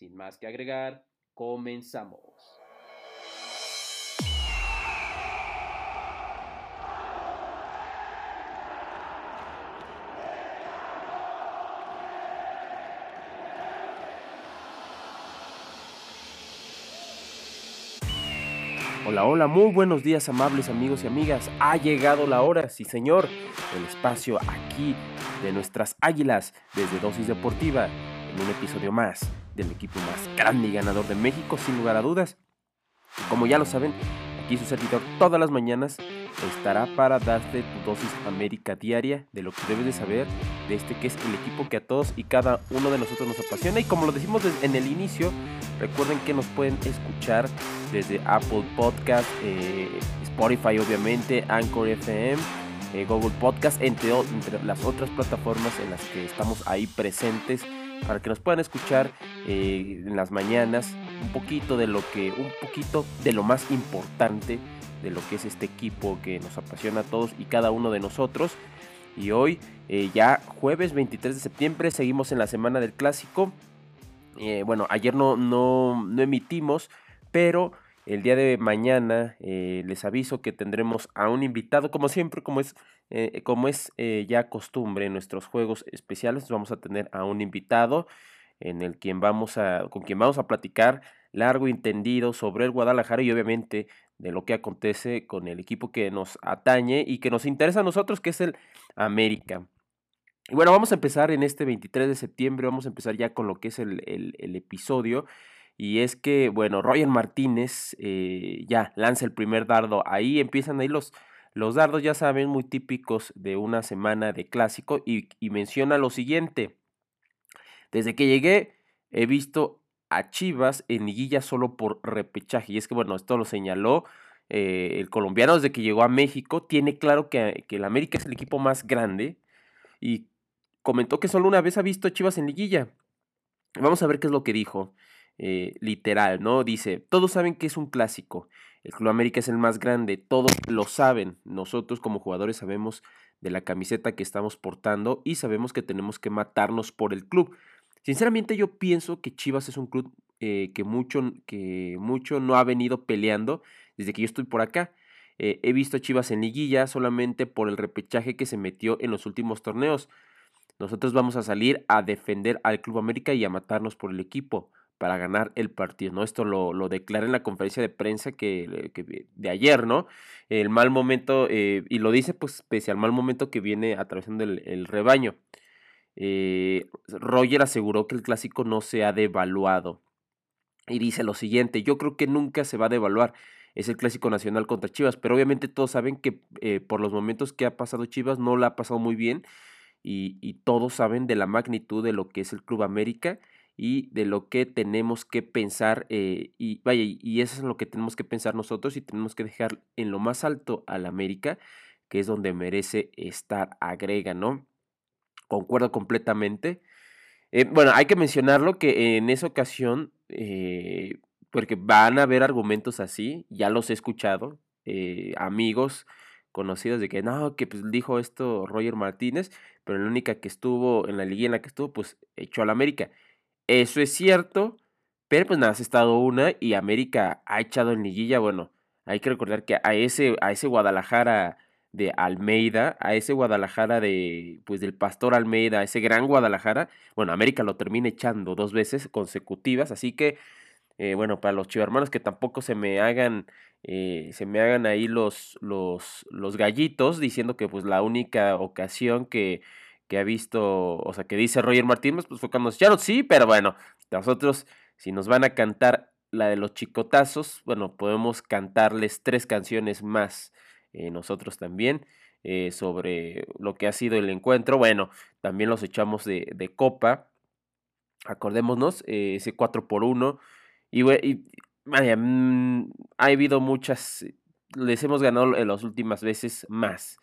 Sin más que agregar, comenzamos. Hola, hola, muy buenos días amables amigos y amigas. Ha llegado la hora, sí señor, el espacio aquí de nuestras águilas desde Dosis Deportiva en un episodio más del equipo más grande y ganador de México, sin lugar a dudas. como ya lo saben, aquí su servidor todas las mañanas estará para darte tu dosis América diaria de lo que debes de saber de este que es el equipo que a todos y cada uno de nosotros nos apasiona. Y como lo decimos en el inicio, recuerden que nos pueden escuchar desde Apple Podcast, eh, Spotify obviamente, Anchor FM, eh, Google Podcast, entre, entre las otras plataformas en las que estamos ahí presentes para que nos puedan escuchar eh, en las mañanas un poquito de lo que, un poquito de lo más importante de lo que es este equipo que nos apasiona a todos y cada uno de nosotros. Y hoy, eh, ya jueves 23 de septiembre, seguimos en la semana del clásico. Eh, bueno, ayer no, no, no emitimos, pero el día de mañana les aviso que tendremos a un invitado, como siempre, como es, eh, como es eh, ya costumbre en nuestros juegos especiales, vamos a tener a un invitado en el quien vamos a, con quien vamos a platicar largo y entendido sobre el Guadalajara y obviamente de lo que acontece con el equipo que nos atañe y que nos interesa a nosotros, que es el América. Y bueno, vamos a empezar en este 23 de septiembre, vamos a empezar ya con lo que es el, el episodio. Y es que, bueno, Roger Martínez eh, ya lanza el primer dardo. Ahí empiezan ahí los, los dardos, ya saben, muy típicos de una semana de clásico. Y, menciona lo siguiente. Desde que llegué he visto a Chivas en liguilla solo por repechaje. Y es que, bueno, esto lo señaló eh, el colombiano desde que llegó a México. Tiene claro que, el América es el equipo más grande. Y comentó que solo una vez ha visto a Chivas en liguilla. Vamos a ver qué es lo que dijo. Eh, literal, ¿no? Dice, todos saben que es un clásico, el Club América es el más grande, todos lo saben, nosotros como jugadores sabemos de la camiseta que estamos portando y sabemos que tenemos que matarnos por el club. Sinceramente yo pienso que Chivas es un club eh, que, mucho, que mucho no ha venido peleando desde que yo estoy por acá. Eh, he visto a Chivas en liguilla solamente por el repechaje que se metió en los últimos torneos. Nosotros vamos a salir a defender al Club América y a matarnos por el equipo para ganar el partido, ¿no? Esto lo, lo declara en la conferencia de prensa que, de ayer, ¿no? El mal momento, eh, y lo dice pues pese al mal momento que viene atravesando el, rebaño. Eh, Roger aseguró que el clásico no se ha devaluado. Y dice lo siguiente, yo creo que nunca se va a devaluar. Es el clásico nacional contra Chivas, pero obviamente todos saben que eh, por los momentos que ha pasado Chivas no la ha pasado muy bien y todos saben de la magnitud de lo que es el Club América y de lo que tenemos que pensar eh, y vaya y eso es lo que tenemos que pensar nosotros y tenemos que dejar en lo más alto al América que es donde merece estar agrega no concuerdo completamente eh, bueno hay que mencionarlo que en esa ocasión eh, porque van a haber argumentos así ya los he escuchado amigos conocidos de que no, que pues dijo esto Roger Martínez, pero la única que estuvo en la liga en la que estuvo, pues echó al América. Eso es cierto, pero pues nada, ha estado una y América ha echado en liguilla. Bueno, hay que recordar que a ese, a ese Guadalajara de Almeida, a ese Guadalajara de, pues del Pastor Almeida, a ese gran Guadalajara, bueno, América lo termina echando dos veces consecutivas, así que, eh, bueno, para los chivarmanos que tampoco se me hagan, eh, se me hagan ahí los, los, los gallitos diciendo que pues la única ocasión que que ha visto, o sea, que dice Roger Martínez, pues fue cuando nos echaron, sí, pero bueno, nosotros, si nos van a cantar la de los chicotazos, bueno, podemos cantarles tres canciones más, eh, nosotros también, eh, sobre lo que ha sido el encuentro. Bueno, también los echamos de, de copa. Acordémonos, eh, ese 4 por 1. Y, y vaya, mm, ha habido muchas, les hemos ganado en las últimas veces más.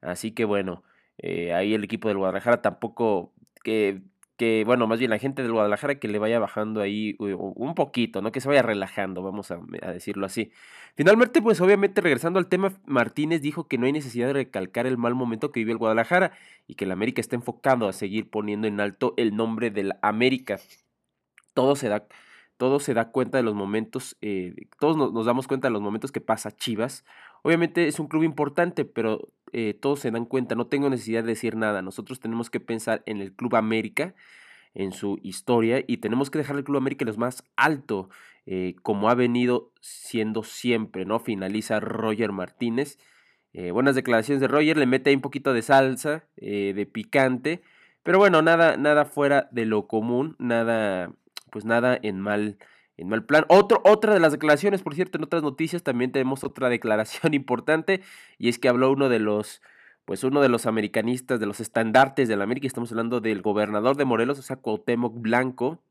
Así que bueno, eh, ahí el equipo del Guadalajara tampoco que que, bueno, más bien la gente del Guadalajara que le vaya bajando ahí un poquito, ¿no? Que se vaya relajando, vamos a, decirlo así. Finalmente, pues obviamente regresando al tema, Martínez dijo que no hay necesidad de recalcar el mal momento que vive el Guadalajara y que el América está enfocado a seguir poniendo en alto el nombre del América. Todo se da, todo se da cuenta de los momentos, eh, todos nos, damos cuenta de los momentos que pasa Chivas. Obviamente es un club importante, pero eh, todos se dan cuenta, no tengo necesidad de decir nada. Nosotros tenemos que pensar en el Club América, en su historia, y tenemos que dejar el Club América los más alto, eh, como ha venido siendo siempre, ¿no? Finaliza Roger Martínez. Eh, buenas declaraciones de Roger, le mete ahí un poquito de salsa, de picante, pero bueno, nada, nada fuera de lo común, nada, pues nada en mal en mal plan. Otro, otra de las declaraciones, por cierto, en otras noticias también tenemos otra declaración importante y es que habló uno de los, pues uno de los americanistas, de los estandartes de la América, estamos hablando del gobernador de Morelos, o sea, Cuauhtémoc Blanco,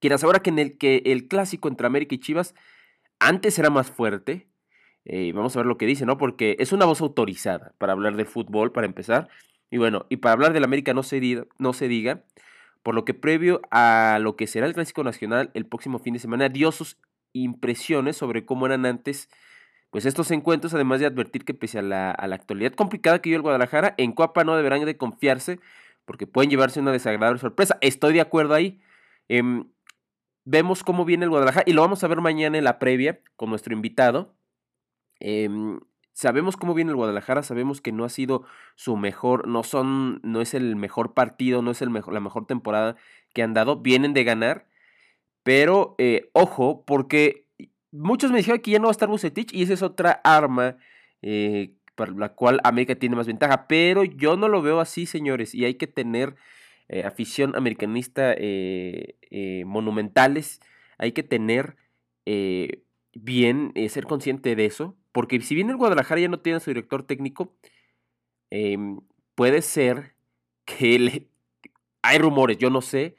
quien asegura que en el que el clásico entre América y Chivas antes era más fuerte. Eh, vamos a ver lo que dice, ¿no? Porque es una voz autorizada para hablar de fútbol, para empezar. Y bueno, y para hablar del América no se, diga, no se diga por lo que previo a lo que será el Clásico Nacional el próximo fin de semana dio sus impresiones sobre cómo eran antes pues estos encuentros, además de advertir que pese a la, actualidad complicada que vive el Guadalajara, en Coapa no deberán de confiarse porque pueden llevarse una desagradable sorpresa. Estoy de acuerdo ahí. Em, vemos cómo viene el Guadalajara y lo vamos a ver mañana en la previa con nuestro invitado. Em, sabemos cómo viene el Guadalajara, sabemos que no ha sido su mejor, no son, no es el mejor partido, no es el mejor, la mejor temporada que han dado, vienen de ganar, pero eh, ojo, porque muchos me dijeron que ya no va a estar Bucetich y esa es otra arma eh, para la cual América tiene más ventaja, pero yo no lo veo así, señores, y hay que tener eh, afición americanista monumentales, hay que tener bien, ser consciente de eso, porque si bien el Guadalajara ya no tiene a su director técnico, em, puede ser que hay rumores, yo no sé,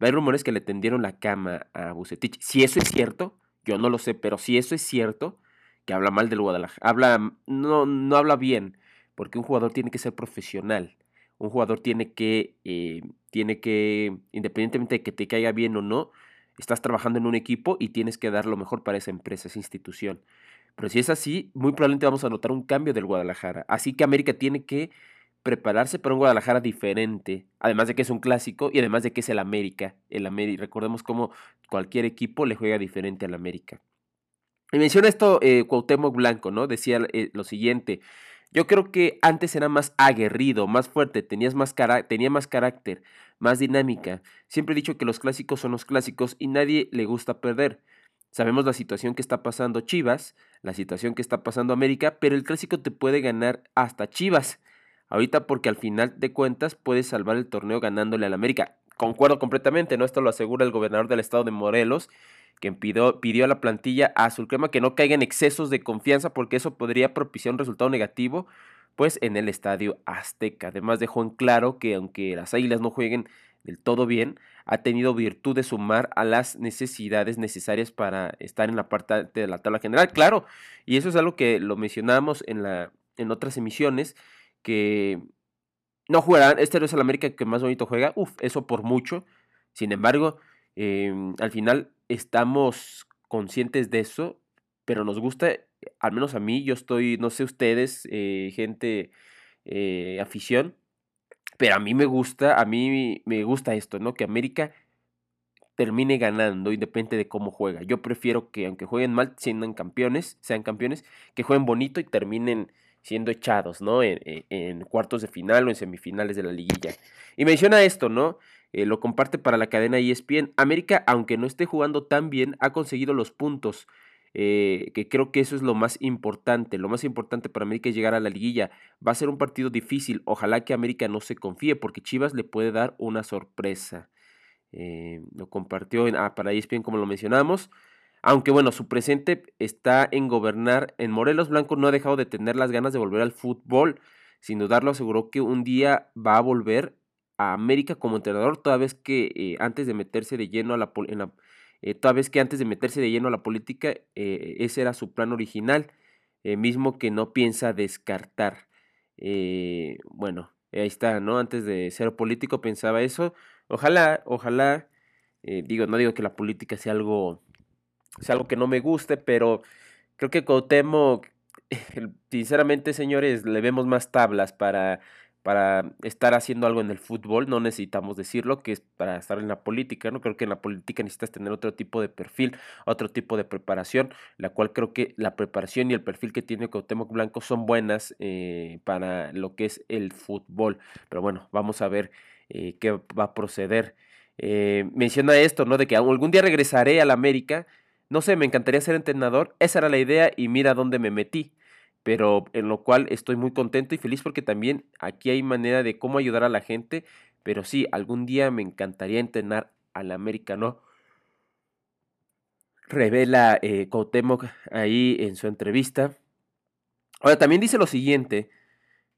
hay rumores que le tendieron la cama a Bucetich. Si eso es cierto, yo no lo sé, pero si eso es cierto, que habla mal del Guadalajara, habla, no, no habla bien, porque un jugador tiene que ser profesional. Un jugador tiene que, eh, tiene que, independientemente de que te caiga bien o no, estás trabajando en un equipo y tienes que dar lo mejor para esa empresa, esa institución. Pero si es así, muy probablemente vamos a notar un cambio del Guadalajara. Así que América tiene que prepararse para un Guadalajara diferente, además de que es un clásico y además de que es el América. El América, recordemos cómo cualquier equipo le juega diferente al América. Y menciona esto eh, Cuauhtémoc Blanco, ¿no? Decía eh, lo siguiente. Yo creo que antes era más aguerrido, más fuerte, tenías más tenía más carácter, más dinámica. Siempre he dicho que los clásicos son los clásicos y nadie le gusta perder. Sabemos la situación que está pasando Chivas, la situación que está pasando América, pero el clásico te puede ganar hasta Chivas. Ahorita porque al final de cuentas puedes salvar el torneo ganándole al América. Concuerdo completamente, ¿no? Esto lo asegura el gobernador del estado de Morelos, quien pidió, pidió a la plantilla azul crema que no caiga en excesos de confianza porque eso podría propiciar un resultado negativo pues en el estadio Azteca. Además dejó en claro que aunque las Águilas no jueguen del todo bien, ha tenido virtud de sumar a las necesidades necesarias para estar en la parte de la tabla general. Claro, y eso es algo que lo mencionamos en, la, en otras emisiones, que no jugarán, este no es el América que más bonito juega, uff, eso por mucho. Sin embargo, em, al final estamos conscientes de eso, pero nos gusta, al menos a mí, yo estoy, no sé ustedes, eh, gente, eh, afición, pero a mí me gusta, a mí me gusta esto, ¿no? Que América termine ganando independiente de cómo juega. Yo prefiero que aunque jueguen mal, sean campeones, sean campeones, que jueguen bonito y terminen siendo echados, ¿no? En, cuartos de final o en semifinales de la liguilla. Y menciona esto, ¿no? Eh, lo comparte para la cadena ESPN. América, aunque no esté jugando tan bien, ha conseguido los puntos. Eh, que creo que eso es lo más importante. Lo más importante para América es llegar a la liguilla. Va a ser un partido difícil. Ojalá que América no se confíe porque Chivas le puede dar una sorpresa. Eh, lo compartió en, ah, para ESPN como lo mencionamos. Aunque bueno, su presente está en gobernar en Morelos Blanco, no ha dejado de tener las ganas de volver al fútbol. Sin dudarlo, aseguró que un día va a volver a América como entrenador, toda vez que eh, antes de meterse de lleno a la, eh, toda vez que antes de meterse de lleno a la política, eh, ese era su plan original, mismo que no piensa descartar. bueno, ahí está, ¿no? Antes de ser político pensaba eso. Ojalá, ojalá, digo, no digo que la política sea algo, sea algo que no me guste, pero creo que Cuauhtémoc, sinceramente, señores, le vemos más tablas para para estar haciendo algo en el fútbol, no necesitamos decirlo, que es para estar en la política, ¿no? Creo que en la política necesitas tener otro tipo de perfil, otro tipo de preparación, la cual creo que la preparación y el perfil que tiene Cuauhtémoc Blanco son buenas eh, para lo que es el fútbol. Pero bueno, vamos a ver eh, qué va a proceder. Eh, menciona esto, ¿no? De que algún día regresaré a la América. No sé, me encantaría ser entrenador. Esa era la idea y mira dónde me metí pero en lo cual estoy muy contento y feliz porque también aquí hay manera de cómo ayudar a la gente, pero sí, algún día me encantaría entrenar al americano. Revela eh, ahí en su entrevista. Ahora, también dice lo siguiente,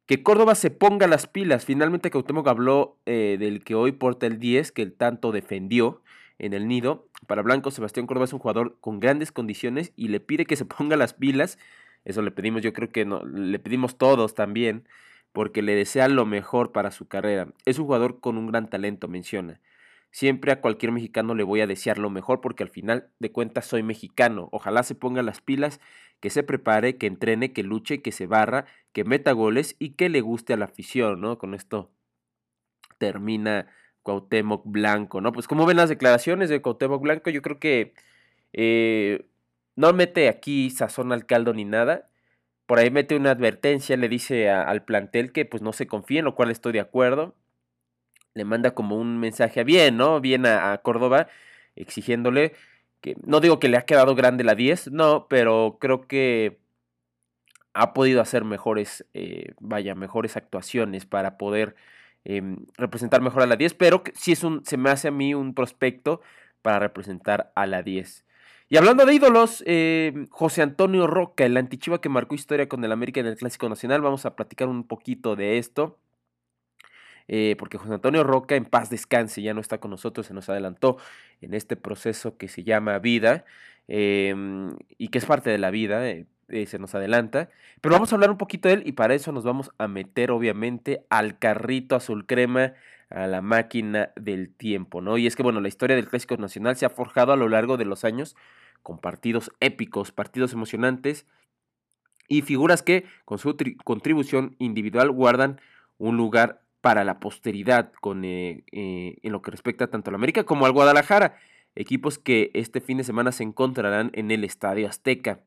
que Córdoba se ponga las pilas. Finalmente Cuauhtémoc habló eh, del que hoy porta el 10, que él tanto defendió en el nido. Para Blanco, Sebastián Córdoba es un jugador con grandes condiciones y le pide que se ponga las pilas eso le pedimos, yo creo que no, le pedimos todos también, porque le desea lo mejor para su carrera. Es un jugador con un gran talento, menciona. Siempre a cualquier mexicano le voy a desear lo mejor porque al final de cuentas soy mexicano. Ojalá se ponga las pilas, que se prepare, que entrene, que luche, que se barra, que meta goles y que le guste a la afición, ¿no? Con esto termina Cuauhtémoc Blanco, ¿no? Pues como ven las declaraciones de Cuauhtémoc Blanco, yo creo que eh, no mete aquí sazón al caldo ni nada. Por ahí mete una advertencia, le dice al plantel que pues no se confíe, en lo cual estoy de acuerdo. Le manda como un mensaje a bien, ¿no? Bien a, Córdoba, exigiéndole que, no digo que le ha quedado grande la 10, no, pero creo que ha podido hacer mejores, eh, vaya, mejores actuaciones para poder em, representar mejor a la 10, pero sí es un, se me hace a mí un prospecto para representar a la 10. Y hablando de ídolos, eh, José Antonio Roca, el antichiva que marcó historia con el América en el Clásico Nacional, vamos a platicar un poquito de esto. Eh, porque José Antonio Roca en paz descanse, ya no está con nosotros, se nos adelantó en este proceso que se llama vida em, y que es parte de la vida, eh, se nos adelanta. Pero vamos a hablar un poquito de él y para eso nos vamos a meter obviamente al carrito azul crema a la máquina del tiempo, ¿no? Y es que, bueno, la historia del Clásico Nacional se ha forjado a lo largo de los años con partidos épicos, partidos emocionantes y figuras que con su contribución individual guardan un lugar para la posteridad con, eh, eh, en lo que respecta tanto al América como al Guadalajara, equipos que este fin de semana se encontrarán en el Estadio Azteca.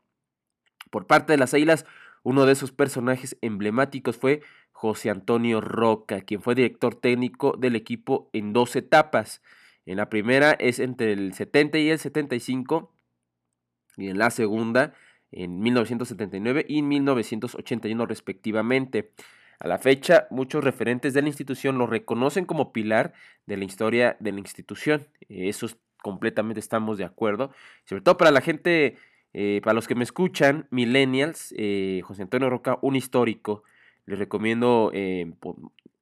Por parte de las Águilas, uno de esos personajes emblemáticos fue José Antonio Roca, quien fue director técnico del equipo en dos etapas. En la primera es entre el 70 y el 75 y en la segunda en 1979 y 1981 respectivamente. A la fecha, muchos referentes de la institución lo reconocen como pilar de la historia de la institución. Eso completamente estamos de acuerdo. Sobre todo para la gente, eh, para los que me escuchan, millennials, eh, José Antonio Roca, un histórico. Les recomiendo, eh,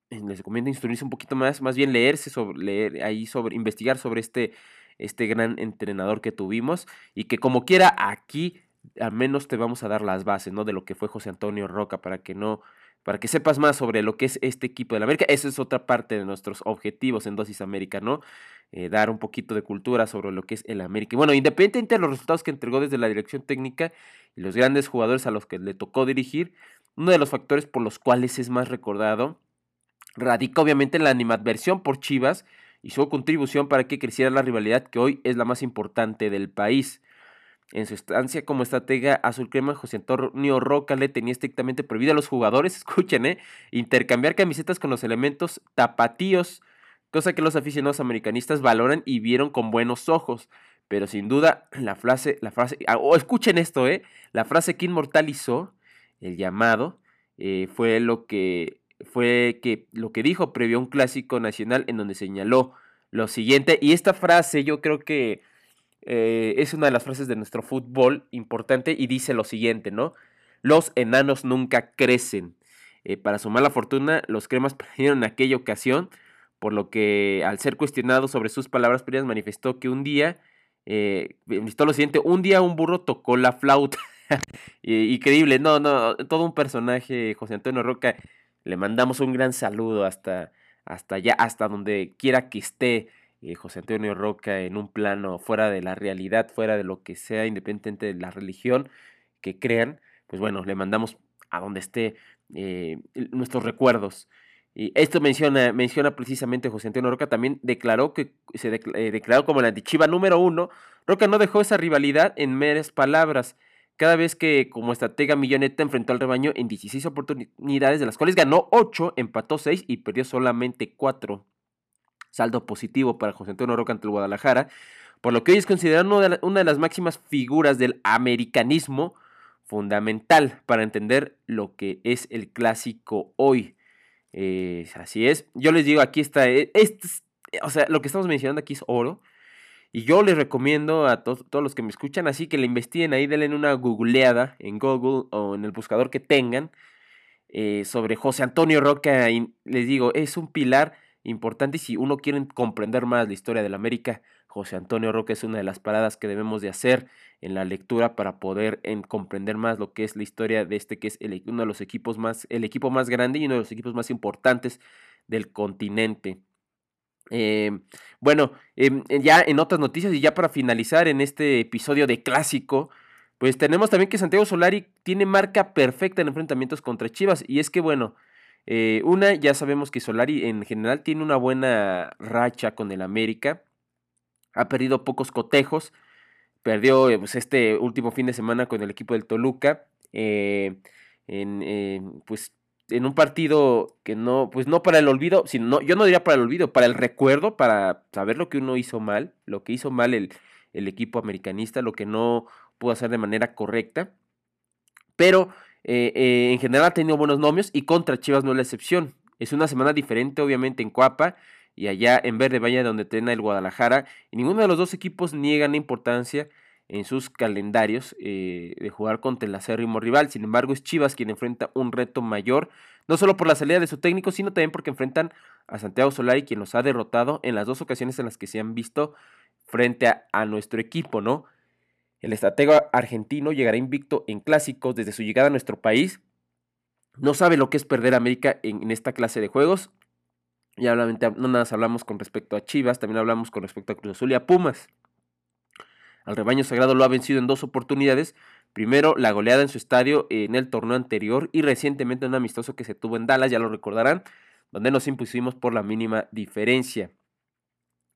les recomiendo instruirse un poquito más, más bien leerse sobre, leer ahí sobre, investigar sobre este este gran entrenador que tuvimos y que como quiera aquí al menos te vamos a dar las bases, ¿no? De lo que fue José Antonio Roca para que no para que sepas más sobre lo que es este equipo de la América. Esa es otra parte de nuestros objetivos en Dosis América, ¿no? Eh, dar un poquito de cultura sobre lo que es el América. Y bueno, independientemente de los resultados que entregó desde la dirección técnica y los grandes jugadores a los que le tocó dirigir, uno de los factores por los cuales es más recordado radica obviamente en la animadversión por Chivas y su contribución para que creciera la rivalidad que hoy es la más importante del país. En su estancia como estratega azul crema, José Antonio Roca le tenía estrictamente prohibido a los jugadores, escuchen, eh, intercambiar camisetas con los elementos tapatíos, cosa que los aficionados americanistas valoran y vieron con buenos ojos. Pero sin duda, la frase, la frase, ah, o escuchen esto, eh, la frase que inmortalizó el llamado eh, fue lo que fue que lo que dijo previo a un clásico nacional en donde señaló lo siguiente, y esta frase yo creo que eh, es una de las frases de nuestro fútbol importante y dice lo siguiente, ¿no? Los enanos nunca crecen. Eh, para su mala fortuna, los cremas perdieron en aquella ocasión por lo que al ser cuestionado sobre sus palabras previas manifestó que un día, eh, lo siguiente, un día un burro tocó la flauta. Increíble, no, no, todo un personaje, José Antonio Roca, le mandamos un gran saludo hasta, hasta allá, hasta donde quiera que esté. Eh, José Antonio Roca en un plano fuera de la realidad, fuera de lo que sea, independiente de la religión que crean, pues bueno, le mandamos a donde esté eh, nuestros recuerdos. Y esto menciona, menciona precisamente José Antonio Roca, también declaró que se eh, declaró como la antichiva número uno. Roca no dejó esa rivalidad en meras palabras. Cada vez que como estratega milloneta enfrentó al rebaño en 16 oportunidades, de las cuales ganó 8, empató 6 y perdió solamente 4. Saldo positivo para José Antonio Roca ante el Guadalajara, por lo que hoy es considerado una de las máximas figuras del americanismo, fundamental para entender lo que es el clásico hoy. así es. Yo les digo, aquí está. Eh, este o sea, lo que estamos mencionando aquí es oro. Y yo les recomiendo a todos los que me escuchan, así que le investiguen ahí, denle una googleada en Google o en el buscador que tengan eh, sobre José Antonio Roca. Les digo, es un pilar importante y si uno quiere comprender más la historia de la América, José Antonio Roca es una de las paradas que debemos de hacer en la lectura para poder comprender más lo que es la historia de este que es uno de los equipos más, el equipo más grande y uno de los equipos más importantes del continente. Eh, bueno, em, ya en otras noticias y ya para finalizar en este episodio de clásico, pues tenemos también que Santiago Solari tiene marca perfecta en enfrentamientos contra Chivas y es que bueno, eh, una, ya sabemos que Solari en general tiene una buena racha con el América ha perdido pocos cotejos. Perdió eh, pues, este último fin de semana con el equipo del Toluca. Eh, en, pues, en un partido que no, pues no para el olvido, sino yo no diría para el olvido, para el recuerdo, para saber lo que uno hizo mal, lo que hizo mal el, el equipo americanista, lo que no pudo hacer de manera correcta. Pero en general ha tenido buenos nomios y contra Chivas no es la excepción. Es una semana diferente, obviamente, en Cuapa y allá en Verde Valle donde tiene el Guadalajara. Y ninguno de los dos equipos niegan importancia en sus calendarios eh, de jugar contra el acérrimo rival. Sin embargo, es Chivas quien enfrenta un reto mayor, no solo por la salida de su técnico, sino también porque enfrentan a Santiago Solari, quien los ha derrotado en las dos ocasiones en las que se han visto frente a, nuestro equipo, ¿no? El estratega argentino llegará invicto en clásicos desde su llegada a nuestro país. No sabe lo que es perder a América en, esta clase de juegos. Ya no nada más hablamos con respecto a Chivas, también hablamos con respecto a Cruz Azul y a Pumas. Al rebaño sagrado lo ha vencido en dos oportunidades. Primero, la goleada en su estadio en el torneo anterior y recientemente un amistoso que se tuvo en Dallas, ya lo recordarán, donde nos impusimos por la mínima diferencia.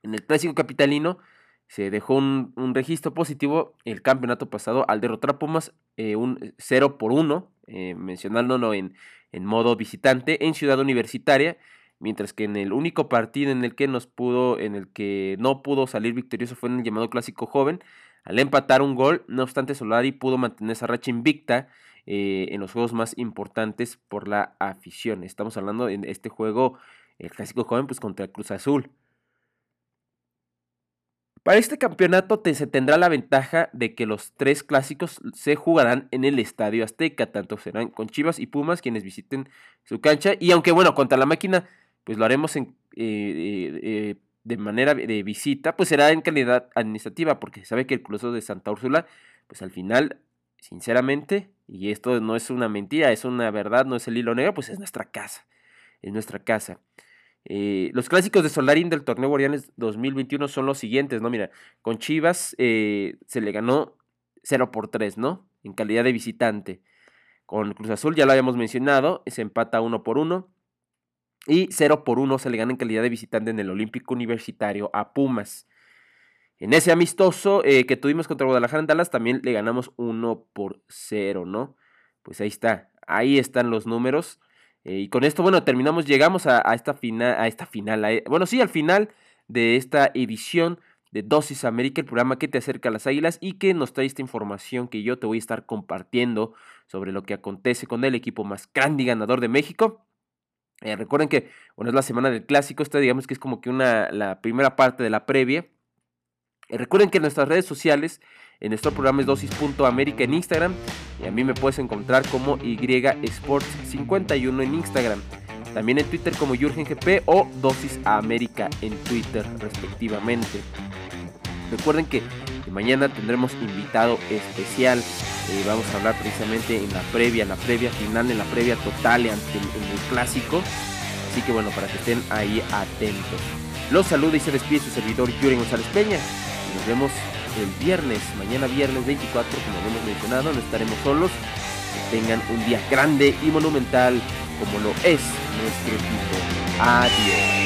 En el clásico capitalino se dejó un, registro positivo el campeonato pasado al derrotar a Pumas eh, un 0 por 1, eh, mencionándolo en, en modo visitante en Ciudad Universitaria mientras que en el único partido en el que nos pudo, en el que no pudo salir victorioso fue en el llamado clásico joven, al empatar un gol, no obstante Solari pudo mantener esa racha invicta eh, en los juegos más importantes por la afición. Estamos hablando en este juego, el clásico joven, pues contra Cruz Azul. Para este campeonato se tendrá la ventaja de que los tres clásicos se jugarán en el Estadio Azteca, tanto serán con Chivas y Pumas quienes visiten su cancha, y aunque bueno, contra la máquina pues lo haremos en, eh, eh, de manera de visita, pues será en calidad administrativa, porque se sabe que el Club de Santa Úrsula, pues al final, sinceramente, y esto no es una mentira, es una verdad, no es el hilo negro, pues es nuestra casa, es nuestra casa. Eh, los clásicos de Solarín del torneo Guardianes 2021 son los siguientes, ¿no? Mira, con Chivas se le ganó 0 por 3, ¿no? En calidad de visitante. Con Cruz Azul ya lo habíamos mencionado, se empata 1 por 1. Y 0 por 1 se le gana en calidad de visitante en el Olímpico Universitario a Pumas. En ese amistoso eh, que tuvimos contra Guadalajara en Dallas también le ganamos 1 por 0, ¿no? Pues ahí está, ahí están los números. Eh, y con esto, bueno, terminamos, llegamos a, esta final, a esta final, bueno, sí, al final de esta edición de Dosis América, el programa que te acerca a las águilas y que nos trae esta información que yo te voy a estar compartiendo sobre lo que acontece con el equipo más grande y ganador de México. Eh, recuerden que, bueno, es la semana del clásico, esta digamos que es como que una, la primera parte de la previa. Recuerden que en nuestras redes sociales, en nuestro programa es dosis.america en Instagram, y a mí me puedes encontrar como Y Sports 51 en Instagram. También en Twitter como Jurgen GP o Dosis América en Twitter respectivamente. Recuerden que mañana tendremos invitado especial. Eh, vamos a hablar precisamente en la previa, la previa final, en la previa total ante el, en el clásico. Así que bueno, para que estén ahí atentos. Los saluda y se despide su servidor Yuri González Peña. Nos vemos el viernes, mañana viernes 24, como hemos mencionado, no estaremos solos. Que tengan un día grande y monumental como lo es nuestro equipo. Adiós.